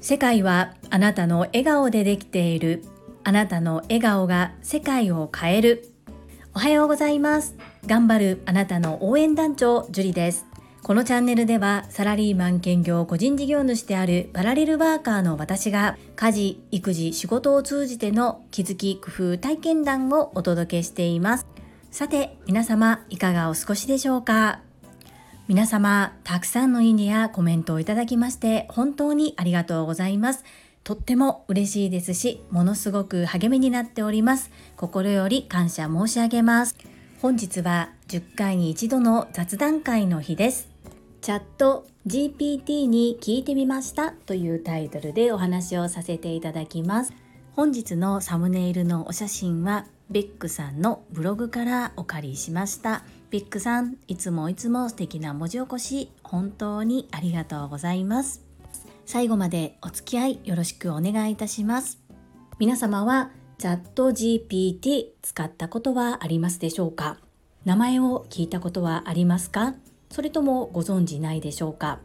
世界はあなたの笑顔でできている。あなたの笑顔が世界を変える。おはようございます。頑張るあなたの応援団長ジュリです。このチャンネルではサラリーマン兼業個人事業主である。パラレルワーカーの私が家事、育児、仕事を通じての気づき、工夫、体験談をお届けしています。さて、皆様いかがお過ごしでしょうか？皆様、たくさんのいいねやコメントをいただきまして本当にありがとうございます。とっても嬉しいですし、ものすごく励みになっております。心より感謝申し上げます。本日は10回に一度の雑談会の日です。チャット GPT に聞いてみましたというタイトルでお話をさせていただきます。本日のサムネイルのお写真はベックさんのブログからお借りしました。ベックさん、いつもいつも素敵な文字起こし、本当にありがとうございます。最後までお付き合いよろしくお願いいたします。皆様はチャット GPT 使ったことはありますでしょうか？名前を聞いたことはありますか？それともご存知ないでしょうか？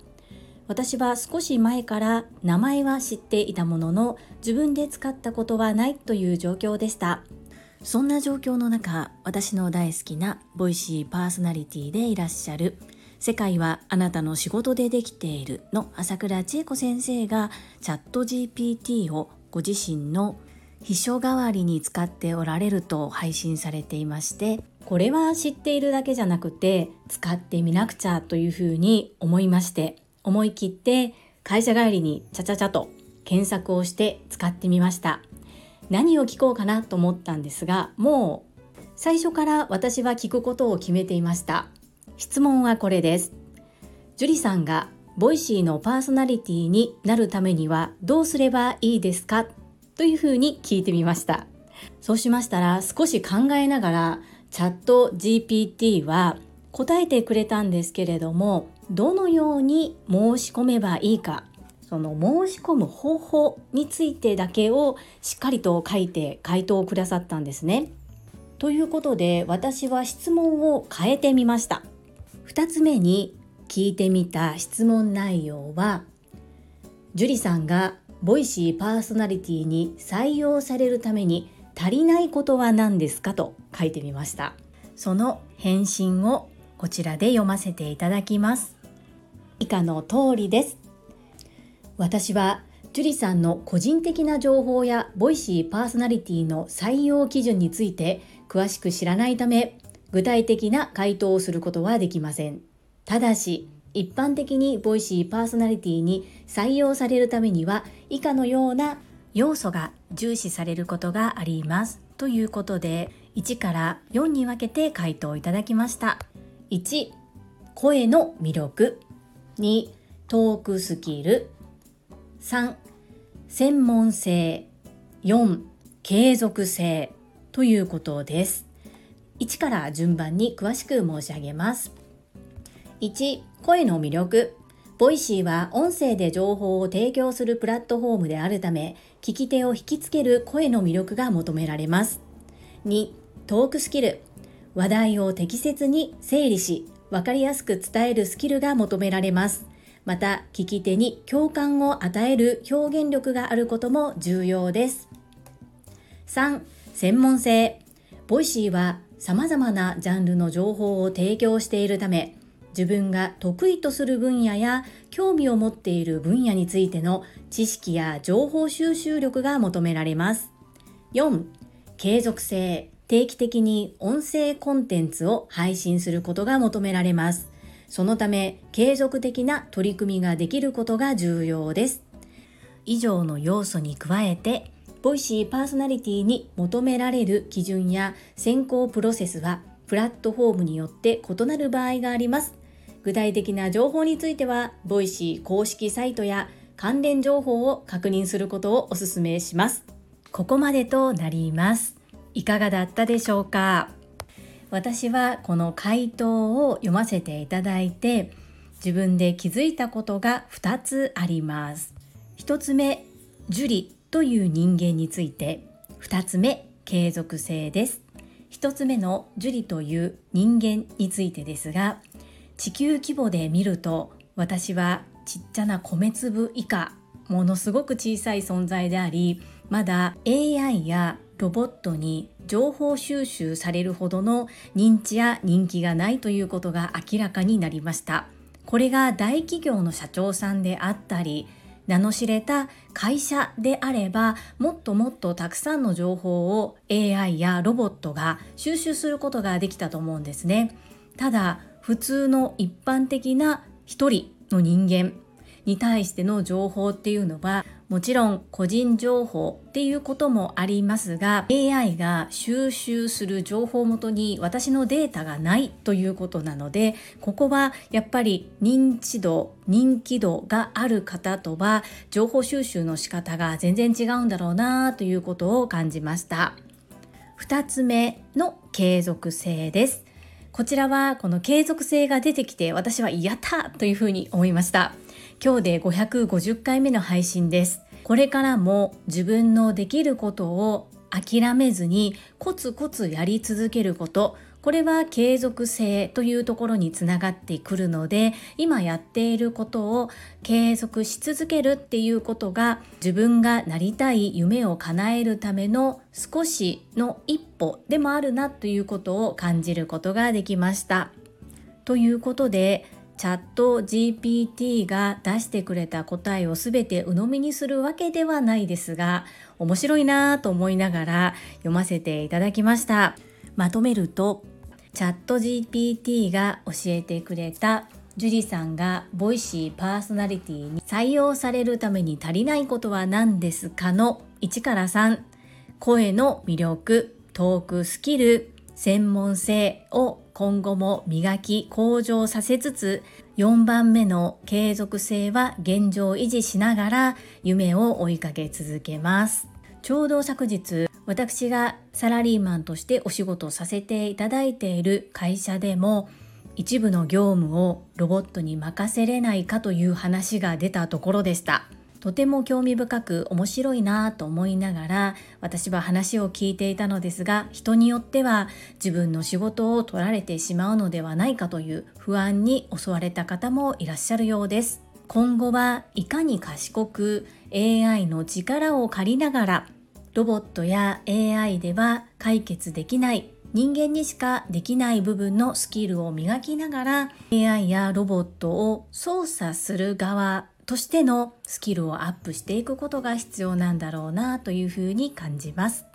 私は少し前から名前は知っていたものの自分で使ったことはないという状況でしたそんな状況の中私の大好きなボイシーパーソナリティでいらっしゃる世界はあなたの仕事でできているの朝倉千恵子先生がチャット GPT をご自身の秘書代わりに使っておられると配信されていましてこれは知っているだけじゃなくて使ってみなくちゃというふうに思いまして思い切って会社帰りにちゃちゃちゃと検索をして使ってみました。何を聞こうかなと思ったんですがもう最初から私は聞くことを決めていました。質問はこれです。樹里さんが Voicy のパーソナリティになるためにはどうすればいいですか？というふうに聞いてみました。そうしましたら少し考えながらチャット GPT は答えてくれたんですけれどもどのように申し込めばいいかその申し込む方法についてだけをしっかりと書いて回答をくださったんですね。ということで私は質問を変えてみました。2つ目に聞いてみた質問内容は樹里さんがボイシーパーソナリティに採用されるために足りないことは何ですかと書いてみましたその返信をこちらで読ませていただきます以下の通りです私は樹里さんの個人的な情報や Voicyパーソナリティの採用基準について詳しく知らないため具体的な回答をすることはできません。ただし一般的に Voicyパーソナリティに採用されるためには以下のような要素が重視されることがありますということで1から4に分けて回答いただきました。1声の魅力。2トークスキル。3専門性4継続性ということです1から順番に詳しく申し上げます1声の魅力 Voicy は音声で情報を提供するプラットフォームであるため、聞き手を引きつける声の魅力が求められます。2、トークスキル。話題を適切に整理し、わかりやすく伝えるスキルが求められます。また、聞き手に共感を与える表現力があることも重要です。3、専門性。 Voicy は様々なジャンルの情報を提供しているため、自分が得意とする分野や興味を持っている分野についての知識や情報収集力が求められます。4. 継続性。定期的に音声コンテンツを配信することが求められます。そのため、継続的な取り組みができることが重要です。以上の要素に加えて、 Voicyパーソナリティに求められる基準や選考プロセスはプラットフォームによって異なる場合があります。具体的な情報については、 Voicy公式サイトや関連情報を確認することをお勧めします。ここまでとなります。いかがだったでしょうか？私はこの回答を読ませていただいて、自分で気づいたことが2つあります。1つ目、樹里という人間について、2つ目、継続性です。1つ目の樹里という人間についてですが、地球規模で見ると私はちっちゃな米粒以下ものすごく小さい存在でありまだ AI やロボットに情報収集されるほどの認知や人気がないということが明らかになりました。これが大企業の社長さんであったり名の知れた会社であればもっともっとたくさんの情報を AI やロボットが収集することができたと思うんですね。ただ普通の一般的な一人の人間に対しての情報っていうのはもちろん個人情報っていうこともありますが AI が収集する情報をもとに私のデータがないということなのでここはやっぱり認知度人気度がある方とは情報収集の仕方が全然違うんだろうなということを感じました。2つ目の継続性です。こちらはこの継続性が出てきて私はやったというふうに思いました。今日で550回目の配信ですこれからも自分のできることを諦めずにコツコツやり続けることこれは継続性というところにつながってくるので今やっていることを継続し続けるっていうことが自分がなりたい夢を叶えるための少しの一歩でもあるなということを感じることができました。ということでチャット GPT が出してくれた答えを全て鵜呑みにするわけではないですが面白いなぁと思いながら読ませていただきました。まとめるとチャット GPT が教えてくれたジュリさんがボイシーパーソナリティに採用されるために足りないことは何ですかの1から3声の魅力トークスキル専門性を今後も磨き向上させつつ4番目の継続性は現状維持しながら夢を追いかけ続けます。ちょうど昨日私がサラリーマンとしてお仕事をさせていただいている会社でも一部の業務をロボットに任せれないかという話が出たところでした。とても興味深く面白いなぁと思いながら私は話を聞いていたのですが人によっては自分の仕事を取られてしまうのではないかという不安に襲われた方もいらっしゃるようです。今後はいかに賢く AI の力を借りながらロボットや AI では解決できない人間にしかできない部分のスキルを磨きながら AI やロボットを操作する側としてのスキルをアップしていくことが必要なんだろうなというふうに感じます。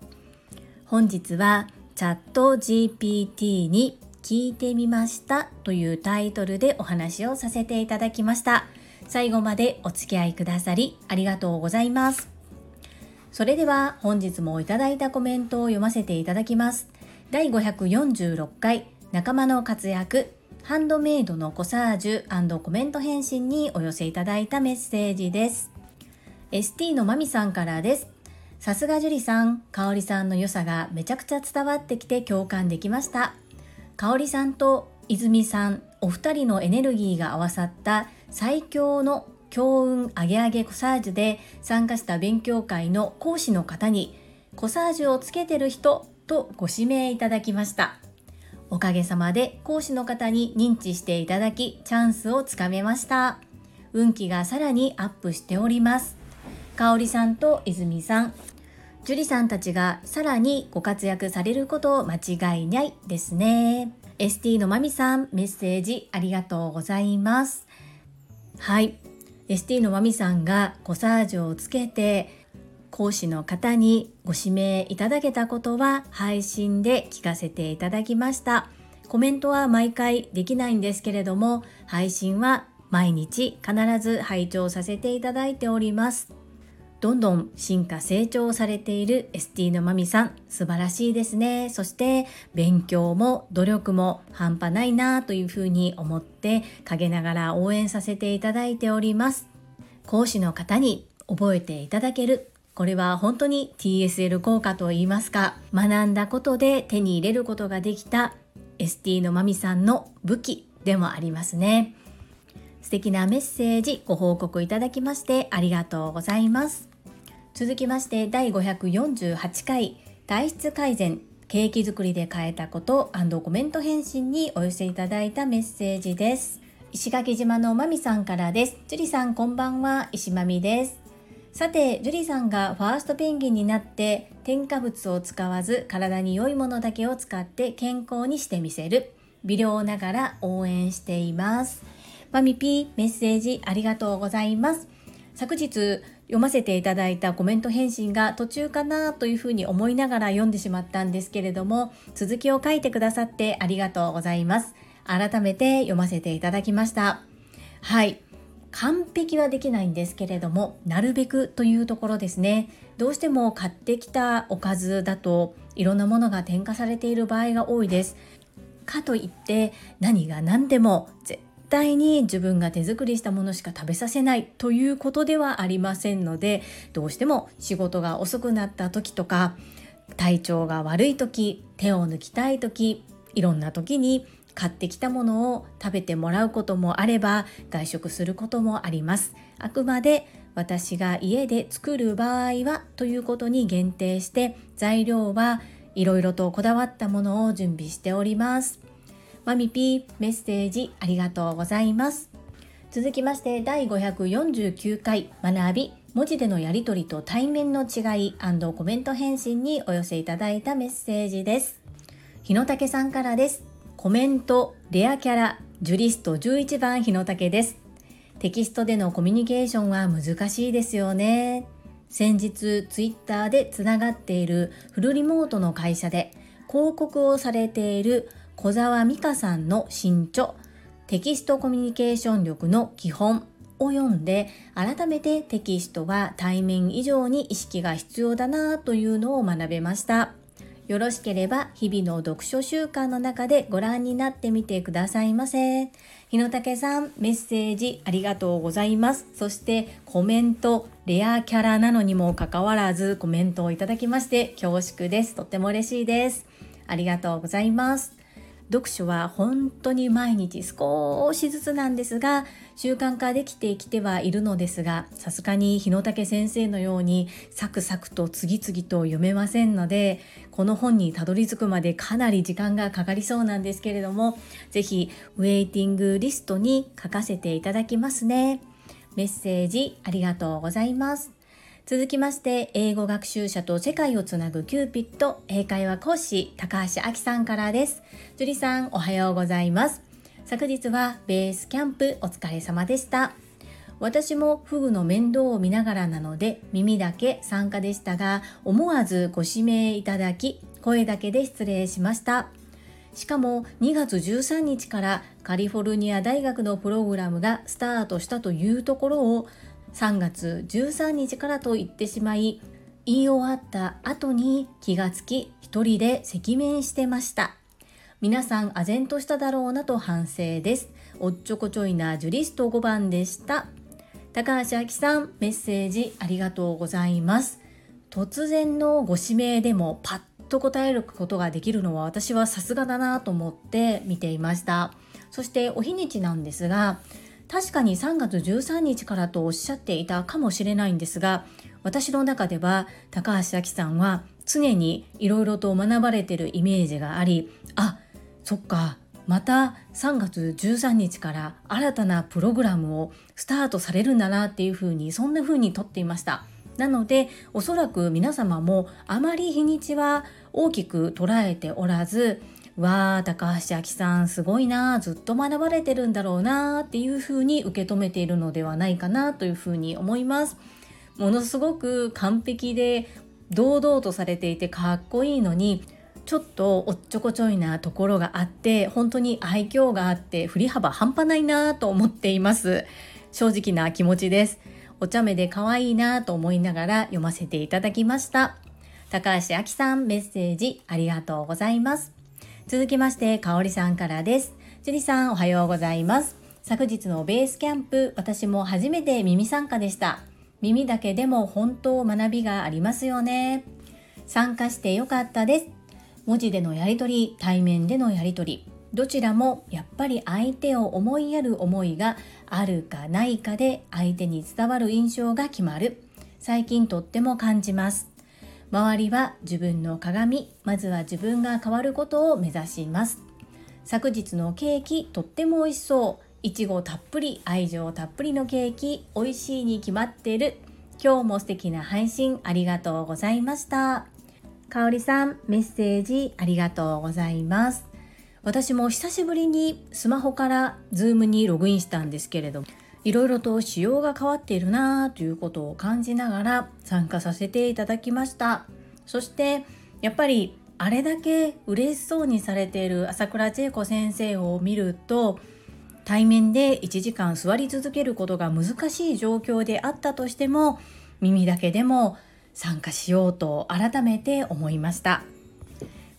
本日はチャット GPT に聞いてみましたというタイトルでお話をさせていただきました。最後までお付き合いくださりありがとうございます。それでは本日もいただいたコメントを読ませていただきます。第546回仲間の活躍ハンドメイドのコサージュコメント返信にお寄せいただいたメッセージです。ST のまみさんからです。さすが樹里さん、かおりさんの良さがめちゃくちゃ伝わってきて共感できました。かおりさんと泉さん、お二人のエネルギーが合わさった最強の強運上げ上げコサージュで参加した勉強会の講師の方にコサージュをつけてる人とご指名いただきました。おかげさまで講師の方に認知していただきチャンスをつかめました。運気がさらにアップしております。かおりさんと泉さん。樹里さんたちがさらにご活躍されること間違いないですね。ST のまみさんメッセージありがとうございます。はい。ST のまみさんがコサージュをつけて講師の方にご指名いただけたことは配信で聞かせていただきました。コメントは毎回できないんですけれども、配信は毎日必ず拝聴させていただいております。どんどん進化成長されている ST のまみさん、素晴らしいですね。そして勉強も努力も半端ないなというふうに思って陰ながら応援させていただいております。講師の方に覚えていただけるこれは本当に TSL 効果といいますか、学んだことで手に入れることができた ST のまみさんの武器でもありますね。素敵なメッセージご報告いただきましてありがとうございます。続きまして第548回体質改善ケーキ作りで変えたことコメント返信にお寄せいただいたメッセージです。石垣島のまみさんからです。樹里さんこんばんは、石まみです。さて、樹里さんがファーストペンギンになって添加物を使わず体に良いものだけを使って健康にしてみせる。微量ながら応援しています。まみぴーメッセージありがとうございます。昨日読ませていただいたコメント返信が途中かなというふうに思いながら読んでしまったんですけれども続きを書いてくださってありがとうございます改めて読ませていただきましたはい完璧はできないんですけれどもなるべくというところですね。どうしても買ってきたおかずだといろんなものが添加されている場合が多いです。かといって何が何でも絶対に自分が手作りしたものしか食べさせないということではありませんのでどうしても仕事が遅くなった時とか体調が悪い時手を抜きたい時いろんな時に買ってきたものを食べてもらうこともあれば外食することもあります。あくまで私が家で作る場合はということに限定して材料はいろいろとこだわったものを準備しております。マミピーメッセージありがとうございます。続きまして第549回学び文字でのやり取りと対面の違いコメント返信にお寄せいただいたメッセージです。日野武さんからです。コメント、レアキャラ、ジュリスト11番日野武です。テキストでのコミュニケーションは難しいですよね。先日ツイッターでつながっているフルリモートの会社で広告をされている小沢美香さんの新著テキストコミュニケーション力の基本を読んで改めてテキストは対面以上に意識が必要だなというのを学べました。よろしければ日々の読書習慣の中でご覧になってみてくださいませ。日野武さん、メッセージありがとうございます。そしてコメント、レアキャラなのにもかかわらずコメントをいただきまして恐縮です。とっても嬉しいです。ありがとうございます。読書は本当に毎日少しずつなんですが習慣化できてきてはいるのですがさすがに日野武先生のようにサクサクと次々と読めませんのでこの本にたどり着くまでかなり時間がかかりそうなんですけれども是非ウェイティングリストに書かせていただきますね。メッセージありがとうございます。続きまして、英語学習者と世界をつなぐキューピット英会話講師高橋明さんからです。樹里さん、おはようございます。昨日はベースキャンプお疲れ様でした。私もフグの面倒を見ながらなので耳だけ参加でしたが思わずご指名いただき声だけで失礼しましたしかも2月13日からカリフォルニア大学のプログラムがスタートしたというところを3月13日からと言ってしまい言い終わった後に気がつき一人で赤面してました。皆さん唖然としただろうなと反省です。おっちょこちょいなジュリスト5番でした。高橋明さんメッセージありがとうございます。突然のご指名でもパッと答えることができるのは私はさすがだなと思って見ていました。そしてお日にちなんですが確かに3月13日からとおっしゃっていたかもしれないんですが私の中では高橋明さんは常にいろいろと学ばれてるイメージがありあそっかまた3月13日から新たなプログラムをスタートされるんだなっていうふうにそんなふうにとっていました。なのでおそらく皆様もあまり日にちは大きく捉えておらずわあ高橋明さんすごいなずっと学ばれてるんだろうなっていうふうに受け止めているのではないかなというふうに思います。ものすごく完璧で堂々とされていてかっこいいのにちょっとおっちょこちょいなところがあって本当に愛嬌があって振り幅半端ないなと思っています。正直な気持ちです。お茶目で可愛いなと思いながら読ませていただきました。高橋明さんメッセージありがとうございます。続きまして、かおりさんからです。樹里さん、おはようございます。昨日のベースキャンプ、私も初めて耳参加でした。耳だけでも本当学びがありますよね。参加してよかったです。文字でのやりとり、対面でのやりとり、どちらもやっぱり相手を思いやる思いがあるかないかで相手に伝わる印象が決まる。最近とっても感じます。周りは自分の鏡まずは自分が変わることを目指します。昨日のケーキとっても美味しそう。いちごたっぷり愛情たっぷりのケーキ美味しいに決まってる。今日も素敵な配信ありがとうございました。かおりさんメッセージありがとうございます。私も久しぶりにスマホからズームにログインしたんですけれどいろいろと仕様が変わっているなということを感じながら参加させていただきました。そしてやっぱりあれだけ嬉しそうにされている朝倉千恵子先生を見ると対面で1時間座り続けることが難しい状況であったとしても耳だけでも参加しようと改めて思いました。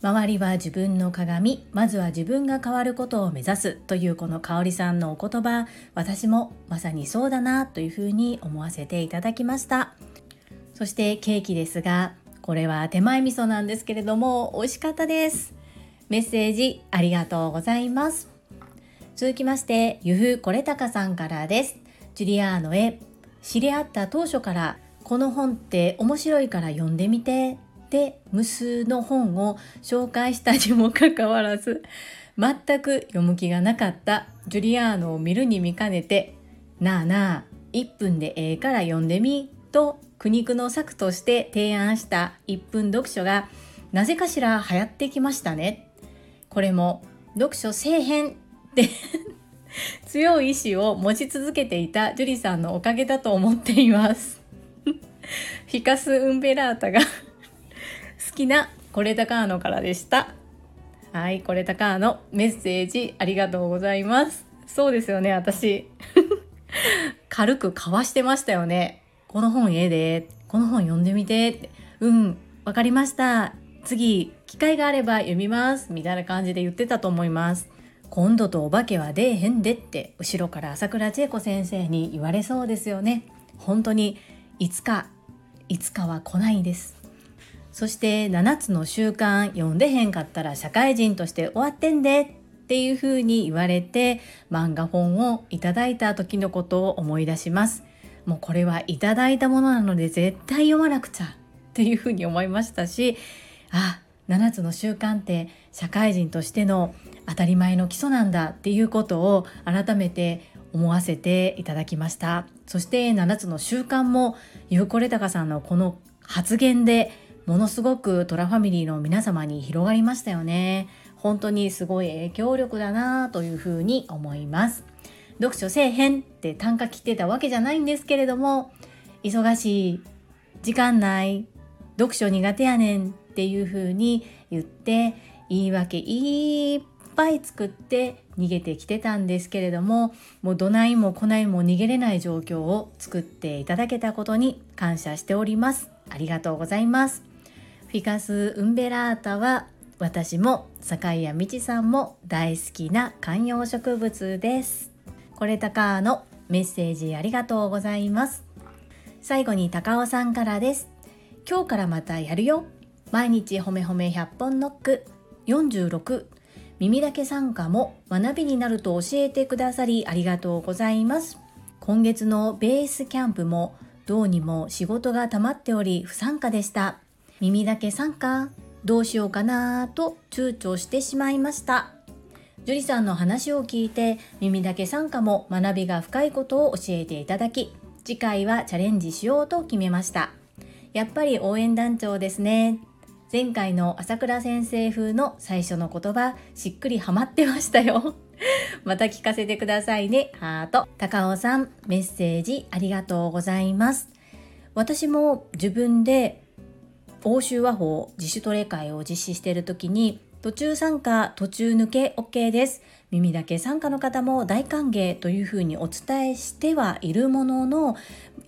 周りは自分の鏡まずは自分が変わることを目指すというこの香里さんのお言葉私もまさにそうだなというふうに思わせていただきました。そしてケーキですがこれは手前味噌なんですけれども美味しかったです。メッセージありがとうございます。続きましてゆふこれたかさんからです。ジュリアーノへ知り合った当初からこの本って面白いから読んでみて。で無数の本を紹介したにもかかわらず全く読む気がなかったジュリアーノを見るに見かねてなあなあ1分でええから読んでみと苦肉の策として提案した1分読書がなぜかしら流行ってきましたね。これも読書せえへんって 強い意志を持ち続けていたジュリさんのおかげだと思っています。フィカス・ウンベラータがきなコレタカーノからでした。はい、コレタカーノメッセージありがとうございます。そうですよね、私。軽くかわしてましたよね。この本ええで、この本読んでみて。うん、わかりました。次、機会があれば読みます。みたいな感じで言ってたと思います。今度とお化けは出えへんでって後ろから朝倉千恵子先生に言われそうですよね本当にいつかいつかは来ないですそして7つの習慣読んでへんかったら社会人として終わってんでっていうふうに言われて漫画本をいただいた時のことを思い出します。もうこれはいただいたものなので絶対読まなくちゃっていうふうに思いましたしあ7つの習慣って社会人としての当たり前の基礎なんだっていうことを改めて思わせていただきました。そして7つの習慣もゆうこれたかさんのこの発言でものすごくトラファミリーの皆様に広がりましたよね。本当にすごい影響力だなというふうに思います。読書せえへんって単価切ってたわけじゃないんですけれども忙しい時間ない読書苦手やねんっていうふうに言って言い訳いっぱい作って逃げてきてたんですけれどももうどないもこないも逃げれない状況を作っていただけたことに感謝しております。ありがとうございます。フィカス・ウンベラータは私も坂井谷道さんも大好きな観葉植物です。これたかのメッセージありがとうございます。最後に高尾さんからです。今日からまたやるよ。毎日ほめほめ100本ノック。46耳だけ参加も学びになると教えてくださりありがとうございます。今月のベースキャンプもどうにも仕事が溜まっており不参加でした。耳だけ参加どうしようかなと躊躇してしまいました。樹里さんの話を聞いて耳だけ参加も学びが深いことを教えていただき次回はチャレンジしようと決めました。やっぱり応援団長ですね。前回の朝倉先生風の最初の言葉しっくりハマってましたよ また聞かせてくださいねハート高尾さんメッセージありがとうございます私も自分で欧州和法自主トレ会を実施している時に途中参加途中抜け OK です。耳だけ参加の方も大歓迎というふうにお伝えしてはいるものの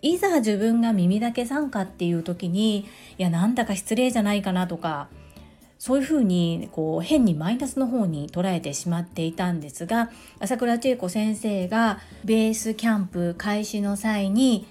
いざ自分が耳だけ参加っていう時にいやなんだか失礼じゃないかなとかそういうふうにこう変にマイナスの方に捉えてしまっていたんですが朝倉千恵子先生がベースキャンプ開始の際に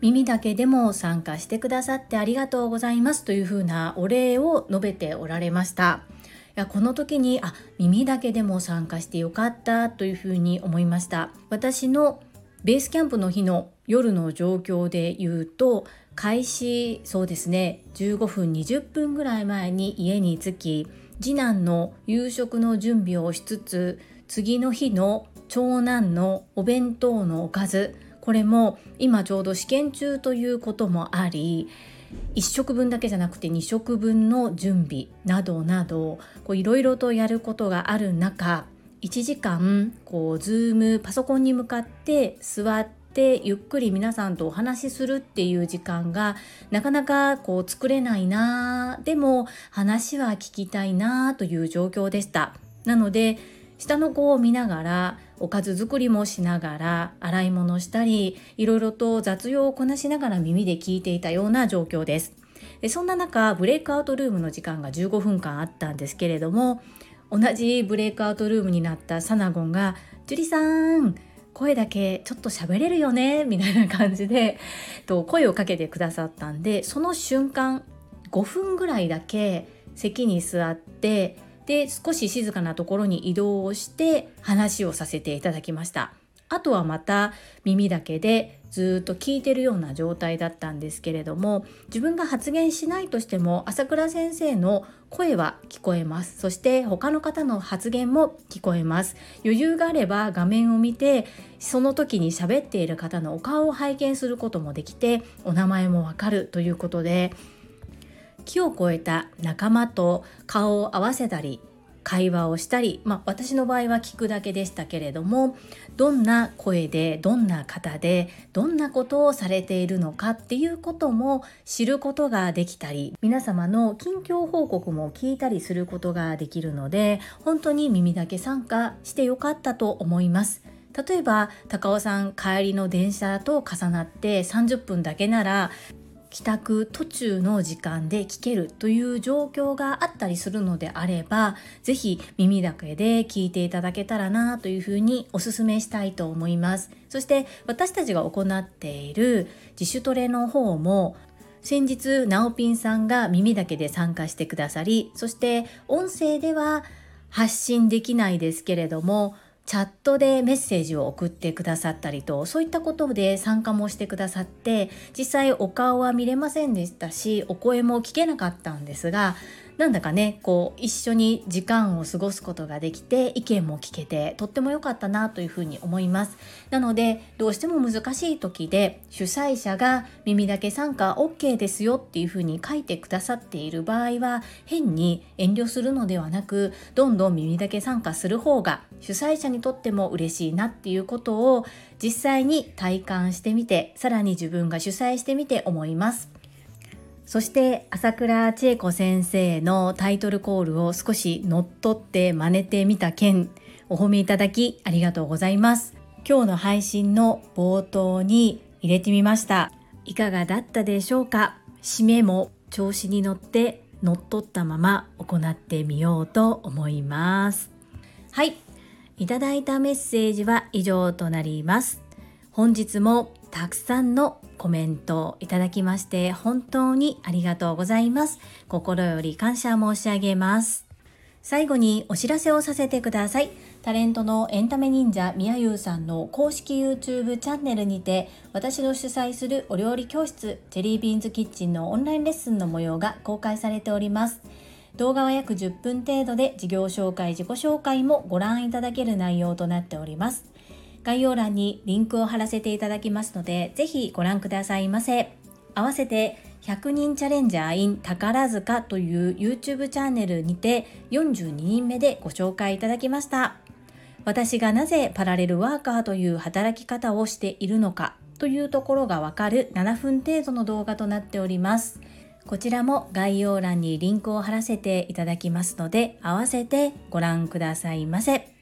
耳だけでも参加してくださってありがとうございますというふうなお礼を述べておられました。いやこの時にあ耳だけでも参加してよかったというふうに思いました私のベースキャンプの日の夜の状況で言うと開始そうですね15分20分ぐらい前に家に着き次男の夕食の準備をしつつ次の日の長男のお弁当のおかずこれも今ちょうど試験中ということもあり1食分だけじゃなくて2食分の準備などなどいろいろとやることがある中1時間こうズームパソコンに向かって座ってゆっくり皆さんとお話しするっていう時間がなかなかこう作れないなでも話は聞きたいなという状況でした。なので下の子を見ながらおかず作りもしながら洗い物したりいろいろと雑用をこなしながら耳で聞いていたような状況です。でそんな中ブレイクアウトルームの時間が15分間あったんですけれども同じブレイクアウトルームになったサナゴンが「樹里さん声だけちょっと喋れるよね」みたいな感じでと声をかけてくださったんでその瞬間5分ぐらいだけ席に座ってで少し静かなところに移動をして話をさせていただきました。あとはまた耳だけでずっと聞いてるような状態だったんですけれども自分が発言しないとしても朝倉先生の声は聞こえます。そして他の方の発言も聞こえます。余裕があれば画面を見てその時に喋っている方のお顔を拝見することもできてお名前もわかるということで木を越えた仲間と顔を合わせたり会話をしたり、まあ、私の場合は聞くだけでしたけれどもどんな声でどんな方でどんなことをされているのかっていうことも知ることができたり皆様の近況報告も聞いたりすることができるので本当に耳だけ参加してよかったと思います。例えば高尾さん帰りの電車と重なって30分だけなら帰宅途中の時間で聞けるという状況があったりするのであれば是非耳だけで聞いていただけたらなというふうにお勧めしたいと思います。そして私たちが行っている自主トレの方も先日ナオピンさんが耳だけで参加してくださりそして音声では発信できないですけれどもチャットでメッセージを送ってくださったりとそういったことで参加もしてくださって実際お顔は見れませんでしたしお声も聞けなかったんですがなんだかねこう一緒に時間を過ごすことができて意見も聞けてとっても良かったなというふうに思います。なのでどうしても難しい時で主催者が耳だけ参加 OK ですよっていうふうに書いてくださっている場合は変に遠慮するのではなくどんどん耳だけ参加する方が主催者にとっても嬉しいなっていうことを実際に体感してみてさらに自分が主催してみて思います。そして朝倉千恵子先生のタイトルコールを少し乗っ取って真似てみた件お褒めいただきありがとうございます。今日の配信の冒頭に入れてみました。いかがだったでしょうか？締めも調子に乗って乗っ取ったまま行ってみようと思います。はい。いただいたメッセージは以上となります。本日もたくさんのコメントをいただきまして本当にありがとうございます。心より感謝申し上げます。最後にお知らせをさせてください。タレントのエンタメ忍者みやゆうさんの公式 YouTube チャンネルにて私の主催するお料理教室チェリービーンズキッチンのオンラインレッスンの模様が公開されております。動画は約10分程度で事業紹介、自己紹介もご覧いただける内容となっております。概要欄にリンクを貼らせていただきますので、ぜひご覧くださいませ。合わせて100人チャレンジャー in 宝塚という YouTube チャンネルにて42人目でご紹介いただきました。私がなぜパラレルワーカーという働き方をしているのかというところがわかる7分程度の動画となっております。こちらも概要欄にリンクを貼らせていただきますので、合わせてご覧くださいませ。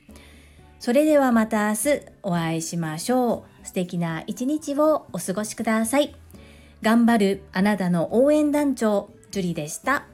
それではまた明日お会いしましょう。素敵な一日をお過ごしください。頑張るあなたの応援団長、ジュリでした。